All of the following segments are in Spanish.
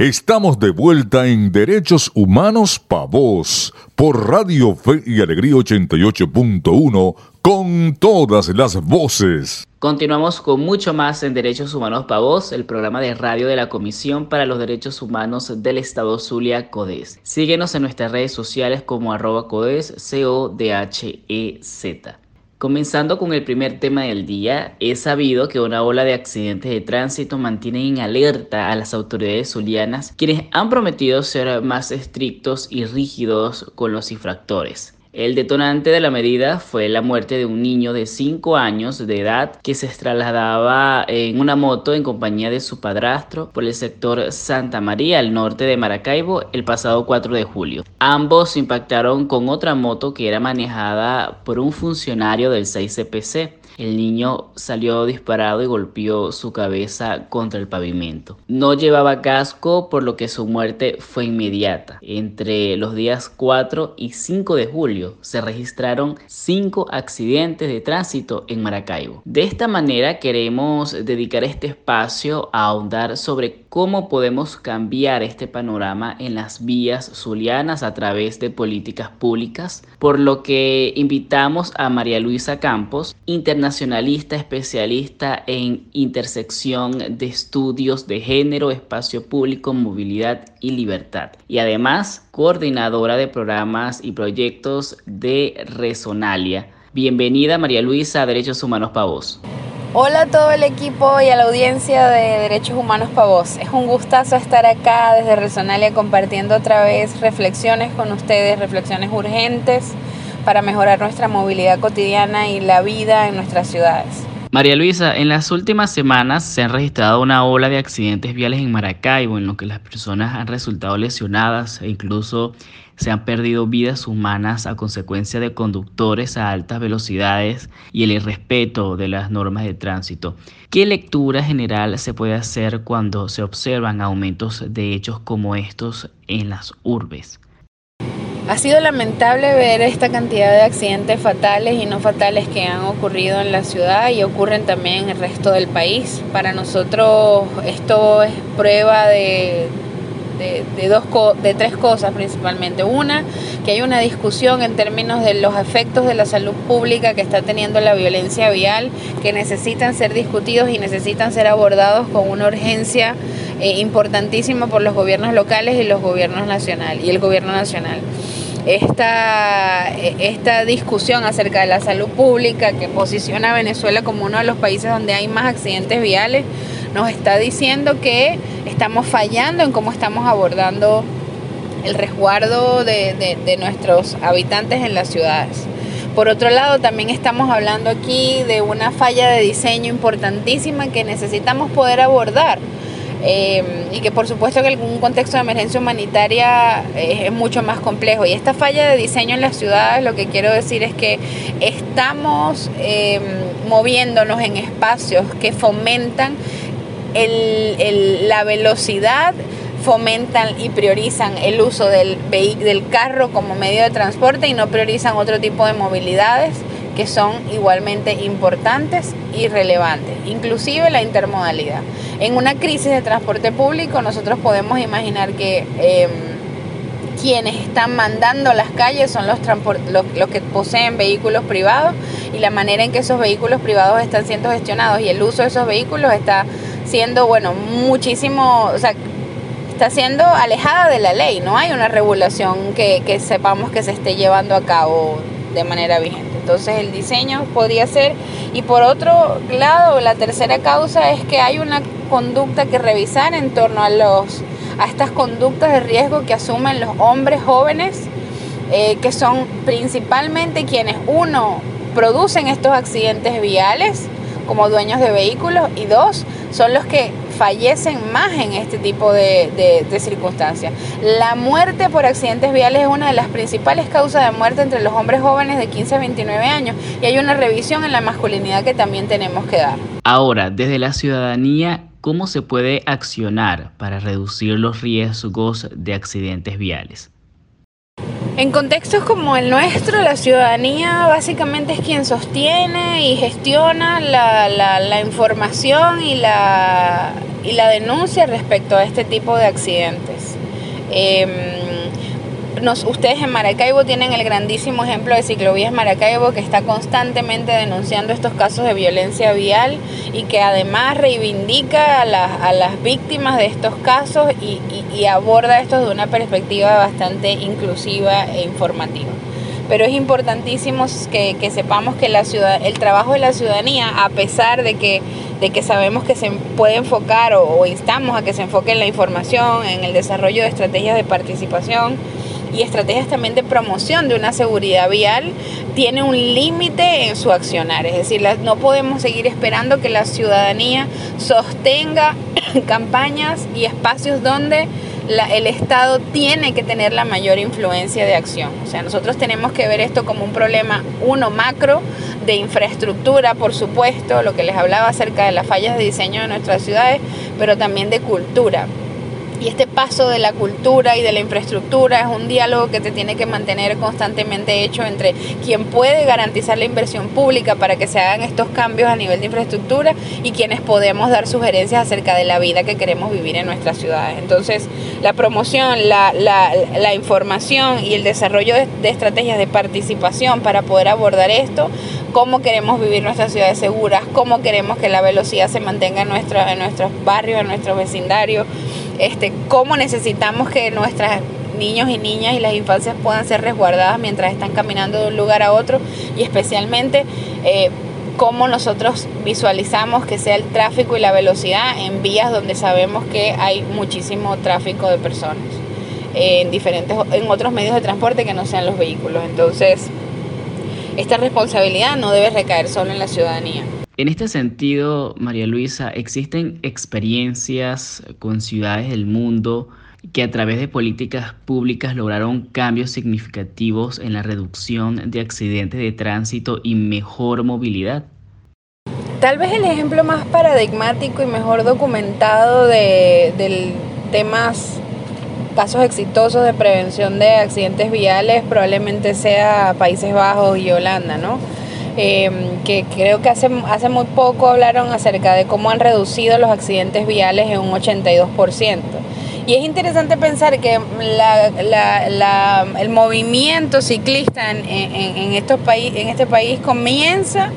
Estamos de vuelta en Derechos Humanos Pa' Vos por Radio Fe y Alegría 88.1 con todas las voces. Continuamos con mucho más en Derechos Humanos Pa' Vos, el programa de radio de la Comisión para los Derechos Humanos del Estado Zulia, CODES. Síguenos en nuestras redes sociales como arroba CODES, C-O-D-H-E-Z. Comenzando con el primer tema del día, es sabido que una ola de accidentes de tránsito mantiene en alerta a las autoridades zulianas, quienes han prometido ser más estrictos y rígidos con los infractores. El detonante de la medida fue la muerte de un niño de 5 años de edad que se trasladaba en una moto en compañía de su padrastro por el sector Santa María al norte de Maracaibo el pasado 4 de julio. Ambos impactaron con otra moto que era manejada por un funcionario del 6CPC. El niño salió disparado y golpeó su cabeza contra el pavimento. No llevaba casco, por lo que su muerte fue inmediata. Entre los días 4 y 5 de julio se registraron 5 accidentes de tránsito en Maracaibo. De esta manera queremos dedicar este espacio a ahondar sobre cómo podemos cambiar este panorama en las vías zulianas a través de políticas públicas, por lo que invitamos a María Luisa Campos, internacionalista especialista en intersección de estudios de género, espacio público, movilidad y libertad, y además coordinadora de programas y proyectos de Resonalia. Bienvenida María Luisa a Derechos Humanos Pavos. Hola a todo el equipo y a la audiencia de Derechos Humanos Pavos. Es un gustazo estar acá desde Resonalia compartiendo otra vez reflexiones con ustedes, reflexiones urgentes para mejorar nuestra movilidad cotidiana y la vida en nuestras ciudades. María Luisa, en las últimas semanas se han registrado una ola de accidentes viales en Maracaibo, en lo que las personas han resultado lesionadas e incluso se han perdido vidas humanas a consecuencia de conductores a altas velocidades y el irrespeto de las normas de tránsito. ¿Qué lectura general se puede hacer cuando se observan aumentos de hechos como estos en las urbes? Ha sido lamentable ver esta cantidad de accidentes fatales y no fatales que han ocurrido en la ciudad y ocurren también en el resto del país. Para nosotros esto es prueba de, de, dos, de tres cosas principalmente. Una, que hay una discusión en términos de los efectos de la salud pública que está teniendo la violencia vial, que necesitan ser discutidos y necesitan ser abordados con una urgencia eh, importantísima por los gobiernos locales y los gobiernos nacionales y el gobierno nacional. Esta, esta discusión acerca de la salud pública que posiciona a Venezuela como uno de los países donde hay más accidentes viales nos está diciendo que estamos fallando en cómo estamos abordando el resguardo de, nuestros habitantes en las ciudades. Por otro lado, también estamos hablando aquí de una falla de diseño importantísima que necesitamos poder abordar. Eh, y que por supuesto que en un contexto de emergencia humanitaria eh, es mucho más complejo. Y esta falla de diseño en las ciudades, lo que quiero decir es que estamos eh, moviéndonos en espacios que fomentan el, la velocidad fomentan y priorizan el uso del, del carro como medio de transporte y no priorizan otro tipo de movilidades que son igualmente importantes y relevantes, inclusive la intermodalidad. En una crisis de transporte público nosotros podemos imaginar que em, quienes están mandando las calles son los, los, los, que poseen vehículos privados y la manera en que esos vehículos privados están siendo gestionados y el uso de esos vehículos está siendo, bueno, muchísimo, o sea, está siendo alejada de la ley, no hay una regulación que, que sepamos que se esté llevando a cabo de manera vigente. Entonces el diseño podría ser, y por otro lado, la tercera causa es que hay una conducta que revisar en torno a los a estas conductas de riesgo que asumen los hombres jóvenes, eh, que son principalmente quienes, uno, producen estos accidentes viales como dueños de vehículos y dos, son los que fallecen más en este tipo de, circunstancias. La muerte por accidentes viales es una de las principales causas de muerte entre los hombres jóvenes de 15 a 29 años y hay una revisión en la masculinidad que también tenemos que dar. Ahora, desde la ciudadanía, ¿cómo se puede accionar para reducir los riesgos de accidentes viales? En contextos como el nuestro, la ciudadanía básicamente es quien sostiene y gestiona la, la, información y la, y la denuncia respecto a este tipo de accidentes. Em, ustedes en Maracaibo tienen el grandísimo ejemplo de Ciclovías Maracaibo que está constantemente denunciando estos casos de violencia vial y que además reivindica a, las víctimas de estos casos y, aborda esto de una perspectiva bastante inclusiva e informativa pero es importantísimo que, sepamos que la ciudad, el trabajo de la ciudadanía, a pesar de que, de que sabemos que se puede enfocar o, o, instamos a que se enfoque en la información, en el desarrollo de estrategias de participación, y estrategias también de promoción de una seguridad vial, tiene un límite en su accionar. Es decir, no podemos seguir esperando que la ciudadanía sostenga campañas y espacios donde el Estado tiene que tener la mayor influencia de acción. O sea, nosotros tenemos que ver esto como un problema, uno macro, de infraestructura, por supuesto, lo que les hablaba acerca de las fallas de diseño de nuestras ciudades, pero también de cultura. Y este paso de la cultura y de la infraestructura es un diálogo que te tiene que mantener constantemente hecho entre quien puede garantizar la inversión pública para que se hagan estos cambios a nivel de infraestructura y quienes podemos dar sugerencias acerca de la vida que queremos vivir en nuestras ciudades. Entonces, la promoción, la, la, información y el desarrollo de, estrategias de participación para poder abordar esto, cómo queremos vivir nuestras ciudades seguras, cómo queremos que la velocidad se mantenga en, nuestro, en nuestros barrios, en nuestros vecindarios este, cómo necesitamos que nuestros niños y niñas y las infancias puedan ser resguardadas mientras están caminando de un lugar a otro y especialmente eh, cómo nosotros visualizamos que sea el tráfico y la velocidad en vías donde sabemos que hay muchísimo tráfico de personas en diferentes en otros medios de transporte que no sean los vehículos. Entonces, esta responsabilidad no debe recaer solo en la ciudadanía. En este sentido, María Luisa, ¿existen experiencias con ciudades del mundo que a través de políticas públicas lograron cambios significativos en la reducción de accidentes de tránsito y mejor movilidad? Tal vez el ejemplo más paradigmático y mejor documentado de, del temas casos exitosos de prevención de accidentes viales probablemente sea Países Bajos y Holanda, ¿no? Em, que creo que hace, hace muy poco hablaron acerca de cómo han reducido los accidentes viales en un 82%. Y es interesante pensar que el movimiento ciclista en, estos en este país comienza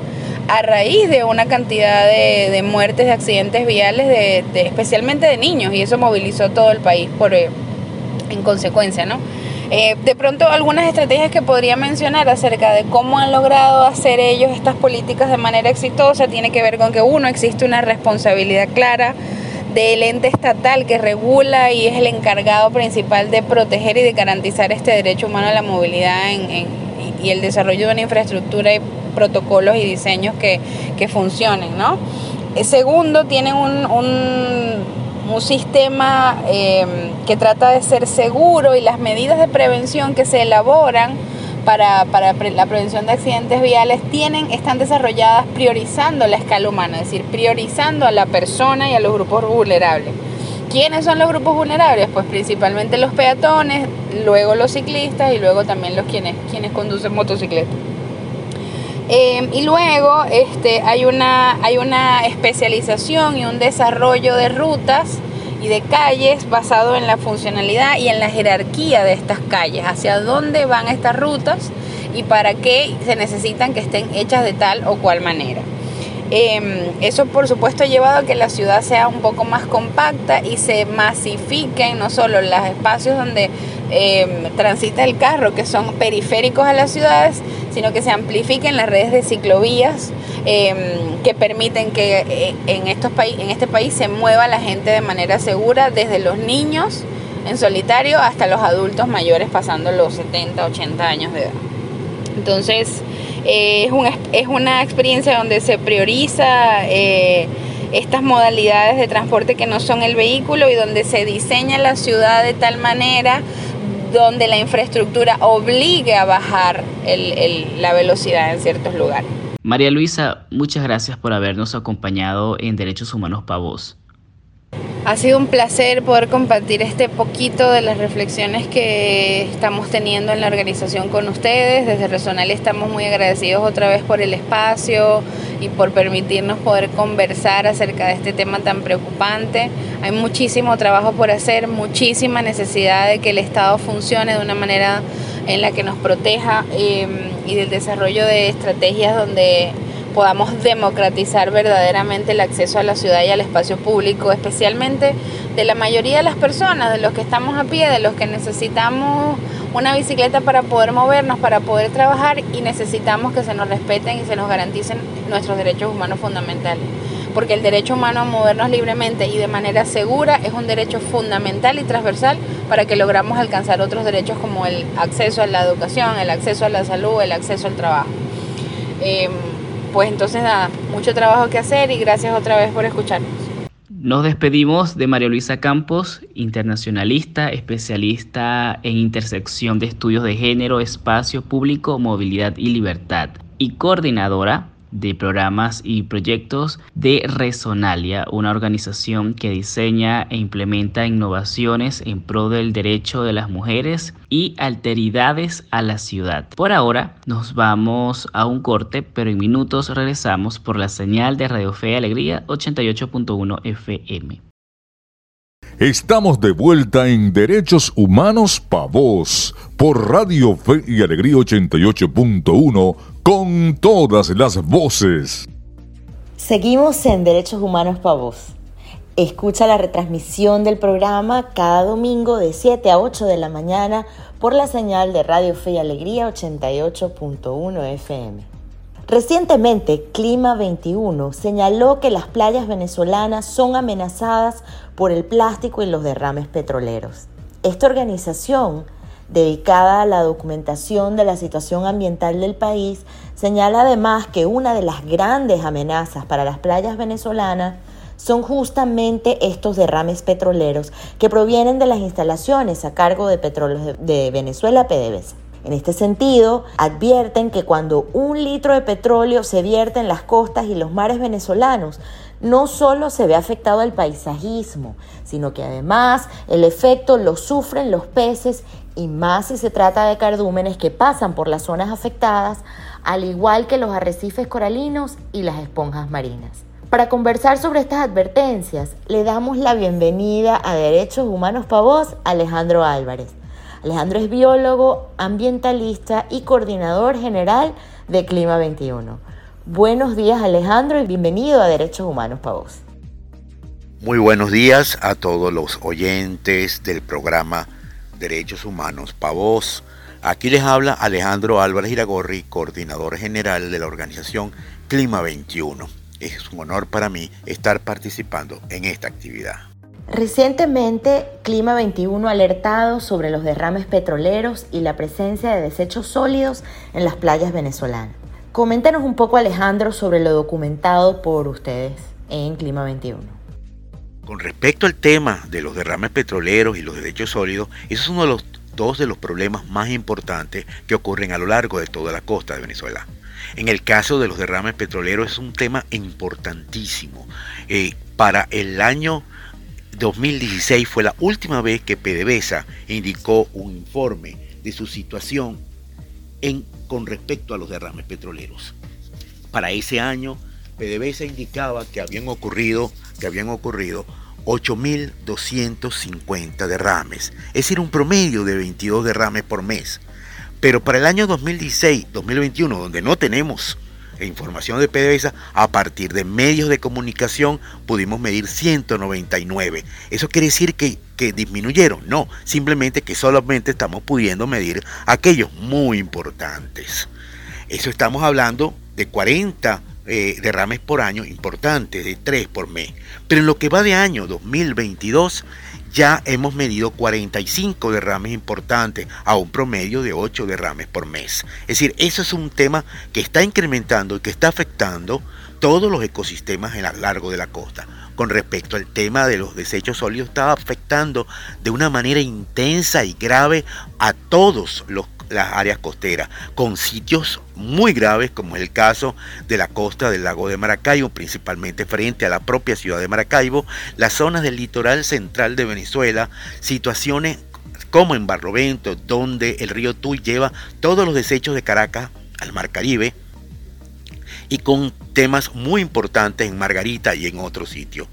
a raíz de una cantidad de, muertes, de accidentes viales, de, especialmente de niños, y eso movilizó todo el país por, en consecuencia, ¿no? Eh, de pronto algunas estrategias que podría mencionar acerca de cómo han logrado hacer ellos estas políticas de manera exitosa tiene que ver con que uno existe una responsabilidad clara del ente estatal que regula y es el encargado principal de proteger y de garantizar este derecho humano a la movilidad y el desarrollo de una infraestructura y protocolos y diseños que, funcionen, ¿no? Eh, segundo, tienen un sistema em, que trata de ser seguro y las medidas de prevención que se elaboran para, la prevención de accidentes viales tienen, están desarrolladas priorizando la escala humana, es decir, priorizando a la persona y a los grupos vulnerables. ¿Quiénes son los grupos vulnerables? Pues principalmente los peatones, luego los ciclistas y luego también los quienes, quienes conducen motocicletas. Em, y luego este, hay, una, hay una especialización y un desarrollo de rutas y de calles basado en la funcionalidad y en la jerarquía de estas calles, hacia dónde van estas rutas y para qué se necesitan que estén hechas de tal o cual manera. Em, eso por supuesto ha llevado a que la ciudad sea un poco más compacta y se masifiquen no solo los espacios donde em, transita el carro, que son periféricos a las ciudades, sino que se amplifiquen las redes de ciclovías em, que permiten que eh, en, estos en este país se mueva la gente de manera segura, desde los niños en solitario hasta los adultos mayores pasando los 70, 80 años de edad. Entonces, eh, es, una experiencia donde se prioriza eh, estas modalidades de transporte que no son el vehículo y donde se diseña la ciudad de tal manera donde la infraestructura obligue a bajar la velocidad en ciertos lugares. María Luisa, muchas gracias por habernos acompañado en Derechos Humanos para Vos. Ha sido un placer poder compartir este poquito de las reflexiones que estamos teniendo en la organización con ustedes. Desde Resonal estamos muy agradecidos otra vez por el espacio y por permitirnos poder conversar acerca de este tema tan preocupante. Hay muchísimo trabajo por hacer, muchísima necesidad de que el Estado funcione de una manera en la que nos proteja eh, y del desarrollo de estrategias donde podamos democratizar verdaderamente el acceso a la ciudad y al espacio público, especialmente de la mayoría de las personas, de los que estamos a pie, de los que necesitamos una bicicleta para poder movernos, para poder trabajar y necesitamos que se nos respeten y se nos garanticen nuestros derechos humanos fundamentales. Porque el derecho humano a movernos libremente y de manera segura es un derecho fundamental y transversal para que logramos alcanzar otros derechos como el acceso a la educación, el acceso a la salud, el acceso al trabajo. Em, pues entonces nada, mucho trabajo que hacer y gracias otra vez por escucharnos. Nos despedimos de María Luisa Campos, internacionalista, especialista en intersección de estudios de género, espacio público, movilidad y libertad, y coordinadora de programas y proyectos de Resonalia, una organización que diseña e implementa innovaciones en pro del derecho de las mujeres y alteridades a la ciudad. Por ahora nos vamos a un corte, pero en minutos regresamos por la señal de Radio Fe y Alegría 88.1 FM. Estamos de vuelta en Derechos Humanos Pa' Voz por Radio Fe y Alegría 88.1 con todas las voces. Seguimos en Derechos Humanos Pa' Voz. Escucha la retransmisión del programa cada domingo de 7 a 8 de la mañana por la señal de Radio Fe y Alegría 88.1 FM. Recientemente, Clima 21 señaló que las playas venezolanas son amenazadas por el plástico y los derrames petroleros. Esta organización, dedicada a la documentación de la situación ambiental del país, señala además que una de las grandes amenazas para las playas venezolanas son justamente estos derrames petroleros que provienen de las instalaciones a cargo de Petróleos de Venezuela, PDVSA. En este sentido, advierten que cuando un litro de petróleo se vierte en las costas y los mares venezolanos, no solo se ve afectado el paisajismo, sino que además el efecto lo sufren los peces y más si se trata de cardúmenes que pasan por las zonas afectadas, al igual que los arrecifes coralinos y las esponjas marinas. Para conversar sobre estas advertencias, le damos la bienvenida a Derechos Humanos Pavos Alejandro Álvarez. Alejandro es biólogo, ambientalista y coordinador general de Clima 21. Buenos días Alejandro y bienvenido a Derechos Humanos para vos. Muy buenos días a todos los oyentes del programa Derechos Humanos para vos. Aquí les habla Alejandro Álvarez Iragorri, coordinador general de la organización Clima 21. Es un honor para mí estar participando en esta actividad. Recientemente, Clima 21 ha alertado sobre los derrames petroleros y la presencia de desechos sólidos en las playas venezolanas. Coméntanos un poco, Alejandro, sobre lo documentado por ustedes en Clima 21. Con respecto al tema de los derrames petroleros y los desechos sólidos, eso es uno de los dos de los problemas más importantes que ocurren a lo largo de toda la costa de Venezuela. En el caso de los derrames petroleros es un tema importantísimo. Eh, para el año 2016 fue la última vez que PDVSA indicó un informe de su situación en, con respecto a los derrames petroleros. Para ese año, PDVSA indicaba que habían ocurrido, que habían ocurrido 8.250 derrames, es decir, un promedio de 22 derrames por mes. Pero para el año 2016-2021, donde no tenemos e información de PDVSA, a partir de medios de comunicación pudimos medir 199. ¿Eso quiere decir que, que disminuyeron? No, simplemente que solamente estamos pudiendo medir aquellos muy importantes. Eso estamos hablando de 40 eh, derrames por año importantes, de 3 por mes. Pero en lo que va de año 2022 ya hemos medido 45 derrames importantes a un promedio de 8 derrames por mes. Es decir, eso es un tema que está incrementando y que está afectando todos los ecosistemas en a lo largo de la costa. Con respecto al tema de los desechos sólidos, está afectando de una manera intensa y grave a todos los, las áreas costeras, con sitios muy graves como es el caso de la costa del lago de Maracaibo, principalmente frente a la propia ciudad de Maracaibo, las zonas del litoral central de Venezuela, situaciones como en Barlovento, donde el río Tuy lleva todos los desechos de Caracas al Mar Caribe, y con temas muy importantes en Margarita y en otros sitios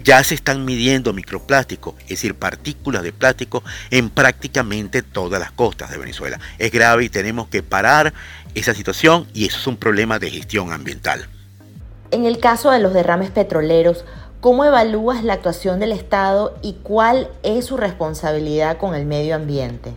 ya se están midiendo microplásticos, es decir, partículas de plástico en prácticamente todas las costas de Venezuela. Es grave y tenemos que parar esa situación y eso es un problema de gestión ambiental. En el caso de los derrames petroleros, ¿cómo evalúas la actuación del Estado y cuál es su responsabilidad con el medio ambiente?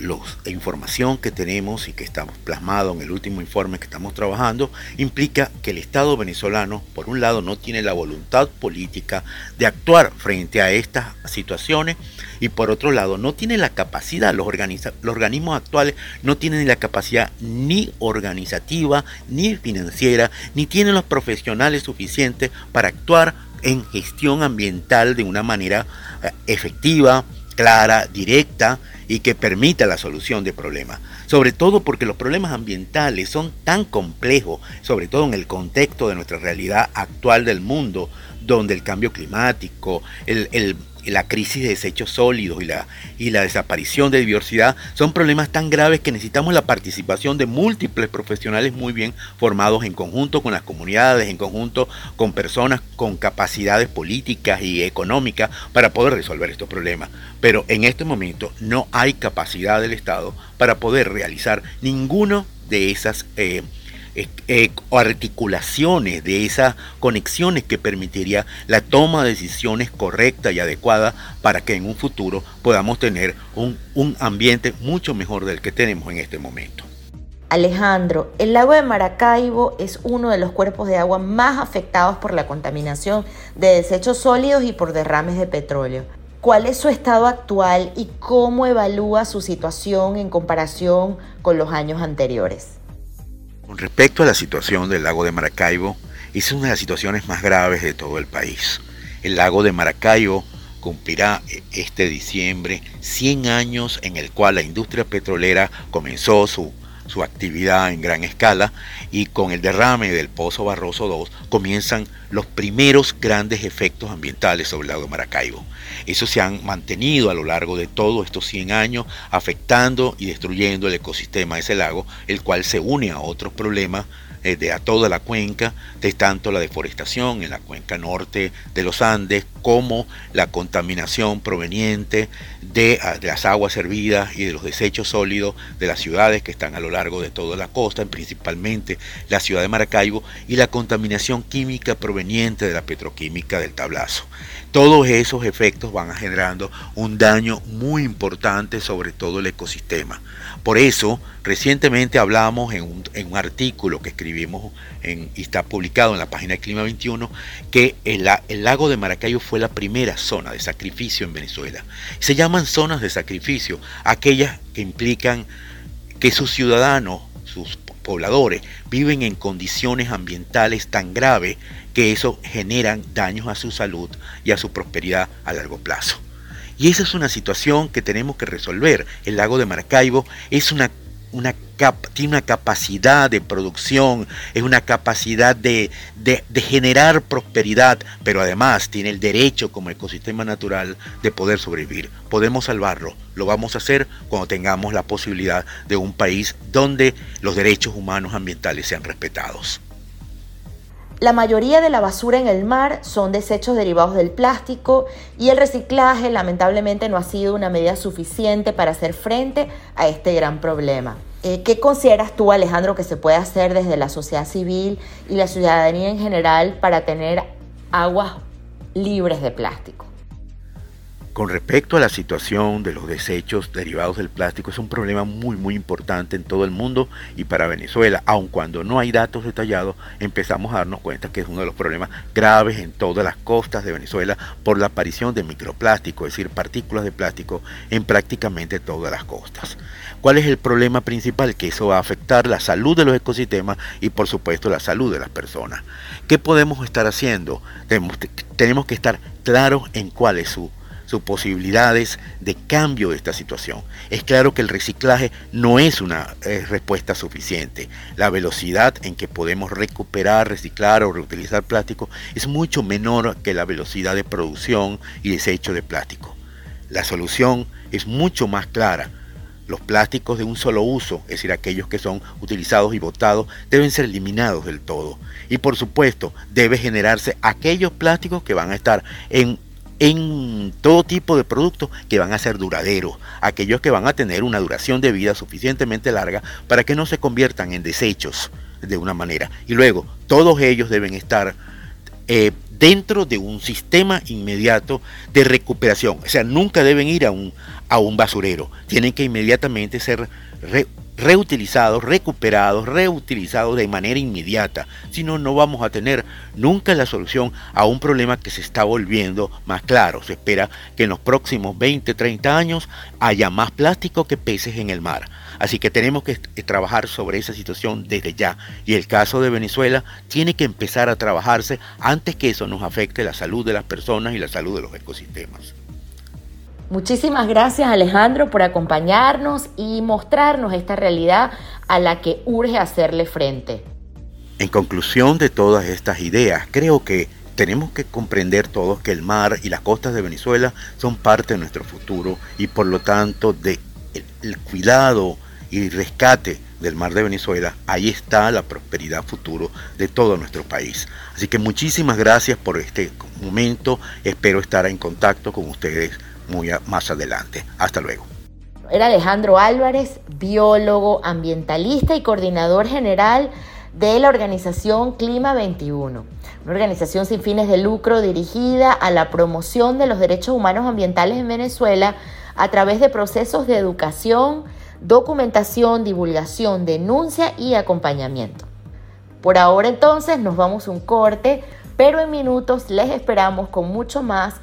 La información que tenemos y que estamos plasmado en el último informe que estamos trabajando implica que el Estado venezolano, por un lado, no tiene la voluntad política de actuar frente a estas situaciones y por otro lado, no tiene la capacidad, los, los organismos actuales no tienen la capacidad ni organizativa, ni financiera, ni tienen los profesionales suficientes para actuar en gestión ambiental de una manera eh, efectiva, clara, directa y que permita la solución de problemas. Sobre todo porque los problemas ambientales son tan complejos, sobre todo en el contexto de nuestra realidad actual del mundo, donde el cambio climático, el, la crisis de desechos sólidos y la, y la desaparición de diversidad son problemas tan graves que necesitamos la participación de múltiples profesionales muy bien formados en conjunto con las comunidades, en conjunto con personas con capacidades políticas y económicas para poder resolver estos problemas. Pero en este momento no hay capacidad del Estado para poder realizar ninguno de esas... Eh, eh, articulaciones, de esas conexiones que permitiría la toma de decisiones correctas y adecuadas para que en un futuro podamos tener un, un ambiente mucho mejor del que tenemos en este momento. Alejandro, el lago de Maracaibo es uno de los cuerpos de agua más afectados por la contaminación de desechos sólidos y por derrames de petróleo. ¿Cuál es su estado actual y cómo evalúa su situación en comparación con los años anteriores? Respecto a la situación del lago de Maracaibo, es una de las situaciones más graves de todo el país. El lago de Maracaibo cumplirá eh, este diciembre 100 años en el cual la industria petrolera comenzó su, su actividad en gran escala y con el derrame del Pozo Barroso II comienzan los primeros grandes efectos ambientales sobre el lago Maracaibo. Esos se han mantenido a lo largo de todos estos 100 años, afectando y destruyendo el ecosistema de ese lago, el cual se une a otros problemas de a toda la cuenca, de tanto la deforestación en la cuenca norte de los Andes como la contaminación proveniente de, ah, de, las aguas servidas y de los desechos sólidos de las ciudades que están a lo largo de toda la costa, principalmente la ciudad de Maracaibo, y la contaminación química proveniente de la petroquímica del tablazo. Todos esos efectos van generando un daño muy importante sobre todo el ecosistema. Por eso, recientemente hablamos en un, artículo que escribimos y está publicado en la página de Clima 21, que el, el, lago de Maracaibo fue la primera zona de sacrificio en Venezuela. Se llaman zonas de sacrificio, aquellas que implican que sus ciudadanos, sus pobladores, viven en condiciones ambientales tan graves que eso generan daños a su salud y a su prosperidad a largo plazo. Y esa es una situación que tenemos que resolver. El lago de Maracaibo es una, tiene una capacidad de producción, es una capacidad de, de, generar prosperidad, pero además tiene el derecho como ecosistema natural de poder sobrevivir. Podemos salvarlo, lo vamos a hacer cuando tengamos la posibilidad de un país donde los derechos humanos ambientales sean respetados. La mayoría de la basura en el mar son desechos derivados del plástico y el reciclaje lamentablemente no ha sido una medida suficiente para hacer frente a este gran problema. Eh, ¿Qué consideras tú, Alejandro, que se puede hacer desde la sociedad civil y la ciudadanía en general para tener aguas libres de plástico? Con respecto a la situación de los desechos derivados del plástico, es un problema muy muy importante en todo el mundo y para Venezuela, aun cuando no hay datos detallados, empezamos a darnos cuenta que es uno de los problemas graves en todas las costas de Venezuela por la aparición de microplástico, es decir, partículas de plástico en prácticamente todas las costas. ¿Cuál es el problema principal? Que eso va a afectar la salud de los ecosistemas y por supuesto la salud de las personas. ¿Qué podemos estar haciendo? Tenemos, tenemos que estar claros en cuál es su sus posibilidades de cambio de esta situación. Es claro que el reciclaje no es una eh, respuesta suficiente. La velocidad en que podemos recuperar, reciclar o reutilizar plástico es mucho menor que la velocidad de producción y desecho de plástico. La solución es mucho más clara. Los plásticos de un solo uso, es decir, aquellos que son utilizados y botados, deben ser eliminados del todo. Y por supuesto, debe generarse aquellos plásticos que van a estar en en todo tipo de productos que van a ser duraderos, aquellos que van a tener una duración de vida suficientemente larga para que no se conviertan en desechos de una manera. Y luego, todos ellos deben estar eh, dentro de un sistema inmediato de recuperación. O sea, nunca deben ir a un, a un basurero. Tienen que inmediatamente ser reutilizados, recuperados, reutilizados de manera inmediata. Si no, no vamos a tener nunca la solución a un problema que se está volviendo más claro. Se espera que en los próximos 20, 30 años haya más plástico que peces en el mar. Así que tenemos que trabajar sobre esa situación desde ya. Y el caso de Venezuela tiene que empezar a trabajarse antes que eso nos afecte la salud de las personas y la salud de los ecosistemas. Muchísimas gracias Alejandro por acompañarnos y mostrarnos esta realidad a la que urge hacerle frente. En conclusión de todas estas ideas, creo que tenemos que comprender todos que el mar y las costas de Venezuela son parte de nuestro futuro y por lo tanto de el cuidado y rescate del mar de Venezuela, ahí está la prosperidad futuro de todo nuestro país. Así que muchísimas gracias por este momento, espero estar en contacto con ustedes muy más adelante. Hasta luego. Era Alejandro Álvarez, biólogo, ambientalista y coordinador general de la organización Clima 21, una organización sin fines de lucro dirigida a la promoción de los derechos humanos ambientales en Venezuela a través de procesos de educación, documentación, divulgación, denuncia y acompañamiento. Por ahora entonces nos vamos un corte, pero en minutos les esperamos con mucho más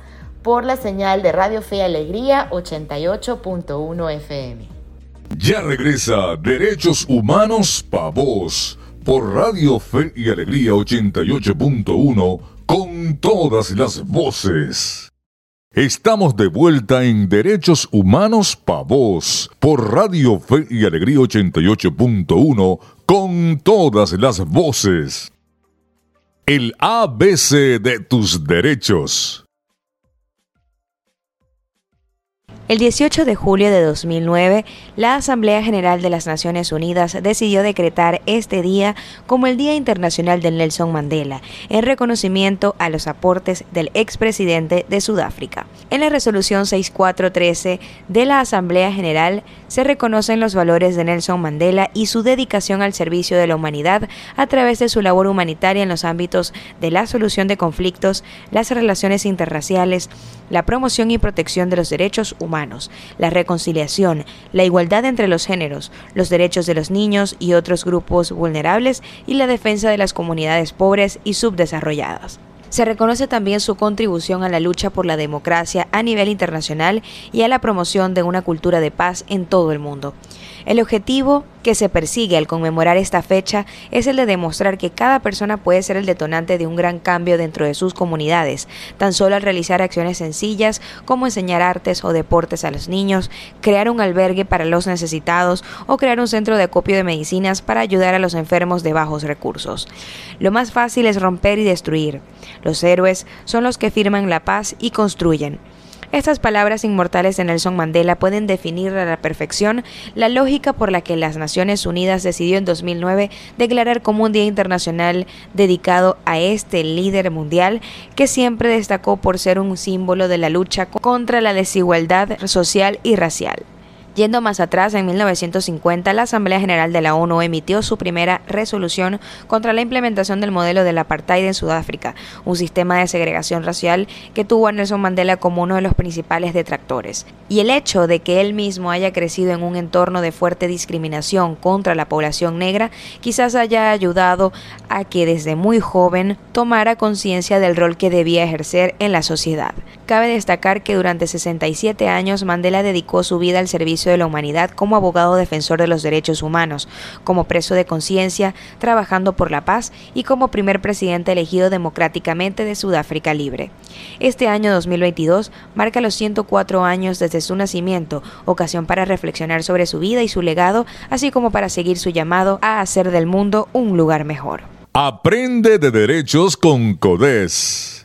por la señal de Radio Fe y Alegría 88.1 FM. Ya regresa Derechos Humanos Pa' Vos por Radio Fe y Alegría 88.1 con todas las voces. Estamos de vuelta en Derechos Humanos Pa' Vos por Radio Fe y Alegría 88.1 con todas las voces. El ABC de tus derechos. El 18 de julio de 2009, la Asamblea General de las Naciones Unidas decidió decretar este día como el Día Internacional de Nelson Mandela, en reconocimiento a los aportes del expresidente de Sudáfrica. En la resolución 6413 de la Asamblea General se reconocen los valores de Nelson Mandela y su dedicación al servicio de la humanidad a través de su labor humanitaria en los ámbitos de la solución de conflictos, las relaciones interraciales, la promoción y protección de los derechos humanos, la reconciliación, la igualdad entre los géneros, los derechos de los niños y otros grupos vulnerables y la defensa de las comunidades pobres y subdesarrolladas. Se reconoce también su contribución a la lucha por la democracia a nivel internacional y a la promoción de una cultura de paz en todo el mundo. El objetivo que se persigue al conmemorar esta fecha es el de demostrar que cada persona puede ser el detonante de un gran cambio dentro de sus comunidades, tan solo al realizar acciones sencillas como enseñar artes o deportes a los niños, crear un albergue para los necesitados o crear un centro de acopio de medicinas para ayudar a los enfermos de bajos recursos. Lo más fácil es romper y destruir. Los héroes son los que firman la paz y construyen. Estas palabras inmortales de Nelson Mandela pueden definir a la perfección la lógica por la que las Naciones Unidas decidió en 2009 declarar como un Día Internacional dedicado a este líder mundial que siempre destacó por ser un símbolo de la lucha contra la desigualdad social y racial. Yendo más atrás, en 1950, la Asamblea General de la ONU emitió su primera resolución contra la implementación del modelo del apartheid en Sudáfrica, un sistema de segregación racial que tuvo a Nelson Mandela como uno de los principales detractores. Y el hecho de que él mismo haya crecido en un entorno de fuerte discriminación contra la población negra quizás haya ayudado a que desde muy joven tomara conciencia del rol que debía ejercer en la sociedad. Cabe destacar que durante 67 años Mandela dedicó su vida al servicio de la humanidad como abogado defensor de los derechos humanos, como preso de conciencia, trabajando por la paz y como primer presidente elegido democráticamente de Sudáfrica Libre. Este año 2022 marca los 104 años desde su nacimiento, ocasión para reflexionar sobre su vida y su legado, así como para seguir su llamado a hacer del mundo un lugar mejor. Aprende de derechos con CODES.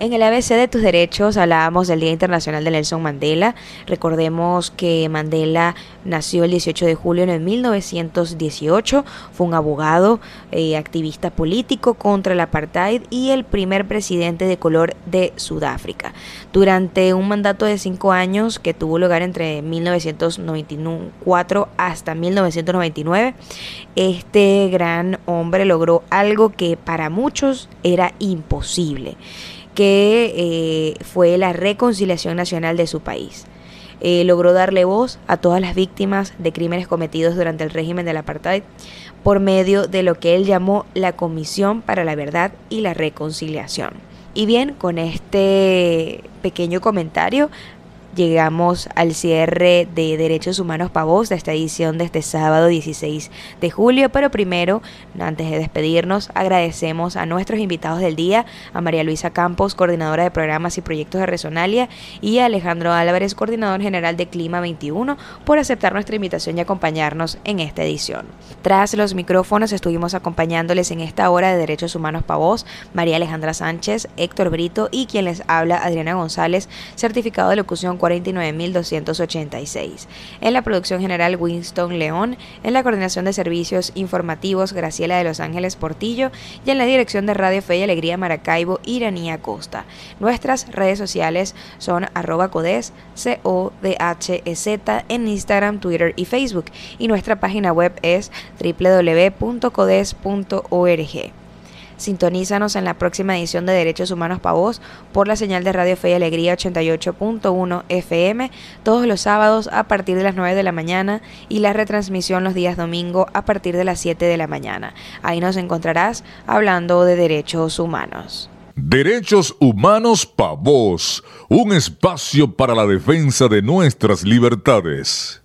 En el ABC de tus derechos hablábamos del Día Internacional de Nelson Mandela. Recordemos que Mandela nació el 18 de julio de 1918. Fue un abogado, eh, activista político contra el apartheid y el primer presidente de color de Sudáfrica. Durante un mandato de cinco años que tuvo lugar entre 1994 hasta 1999, este gran hombre logró algo que para muchos era imposible que eh, fue la reconciliación nacional de su país. Eh, logró darle voz a todas las víctimas de crímenes cometidos durante el régimen del apartheid por medio de lo que él llamó la Comisión para la Verdad y la Reconciliación. Y bien, con este pequeño comentario llegamos al cierre de Derechos Humanos Pavos de esta edición de este sábado 16 de julio. Pero primero, antes de despedirnos, agradecemos a nuestros invitados del día, a María Luisa Campos, coordinadora de programas y proyectos de Resonalia, y a Alejandro Álvarez, coordinador general de Clima 21, por aceptar nuestra invitación y acompañarnos en esta edición. Tras los micrófonos estuvimos acompañándoles en esta hora de Derechos Humanos Pavos, María Alejandra Sánchez, Héctor Brito y quien les habla, Adriana González, certificado de locución 49.286. En la producción general Winston León, en la coordinación de servicios informativos Graciela de Los Ángeles Portillo y en la dirección de Radio Fe y Alegría Maracaibo Iranía Costa. Nuestras redes sociales son arroba codes, c o d h e z en Instagram, Twitter y Facebook y nuestra página web es www.codes.org. Sintonízanos en la próxima edición de Derechos Humanos para por la señal de Radio Fe y Alegría 88.1 FM todos los sábados a partir de las 9 de la mañana y la retransmisión los días domingo a partir de las 7 de la mañana. Ahí nos encontrarás hablando de derechos humanos. Derechos Humanos para un espacio para la defensa de nuestras libertades.